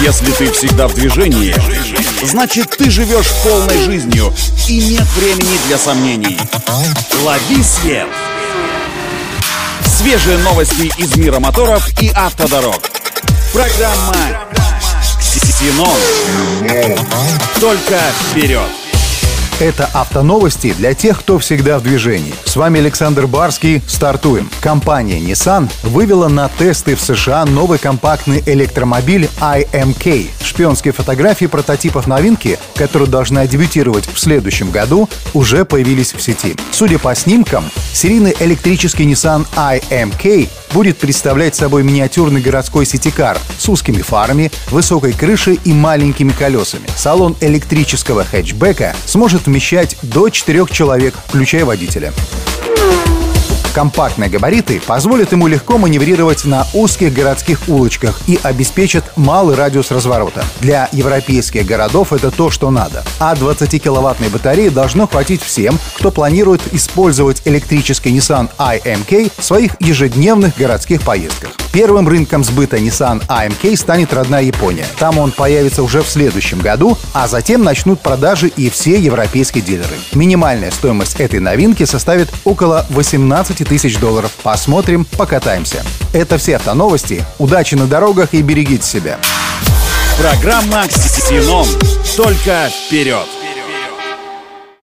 Если ты всегда в движении, значит ты живешь полной жизнью и нет времени для сомнений. Лови свет! Свежие новости из мира моторов и автодорог. Программа «Ксенон». Только вперед! Это автоновости для тех, кто всегда в движении. С вами Александр Барский. Стартуем. Компания Nissan вывела на тесты в США новый компактный электромобиль IMK. Шпионские фотографии прототипов новинки, которые должны дебютировать в следующем году, уже появились в сети. Судя по снимкам, серийный электрический Nissan IMK будет представлять собой миниатюрный городской ситикар с узкими фарами, высокой крышей и маленькими колесами. Салон электрического хэтчбека сможет вмещать до 4 человек, включая водителя. Компактные габариты позволят ему легко маневрировать на узких городских улочках и обеспечат малый радиус разворота. Для европейских городов это то, что надо. А 20-киловаттной батареи должно хватить всем, кто планирует использовать электрический Nissan IMK в своих ежедневных городских поездках. Первым рынком сбыта Nissan AMK станет родная Япония. Там он появится уже в следующем году, а затем начнут продажи и все европейские дилеры. Минимальная стоимость этой новинки составит около 18 тысяч долларов. Посмотрим, покатаемся. Это все автоновости. Удачи на дорогах и берегите себя. Программа «Ксенон». Только вперед!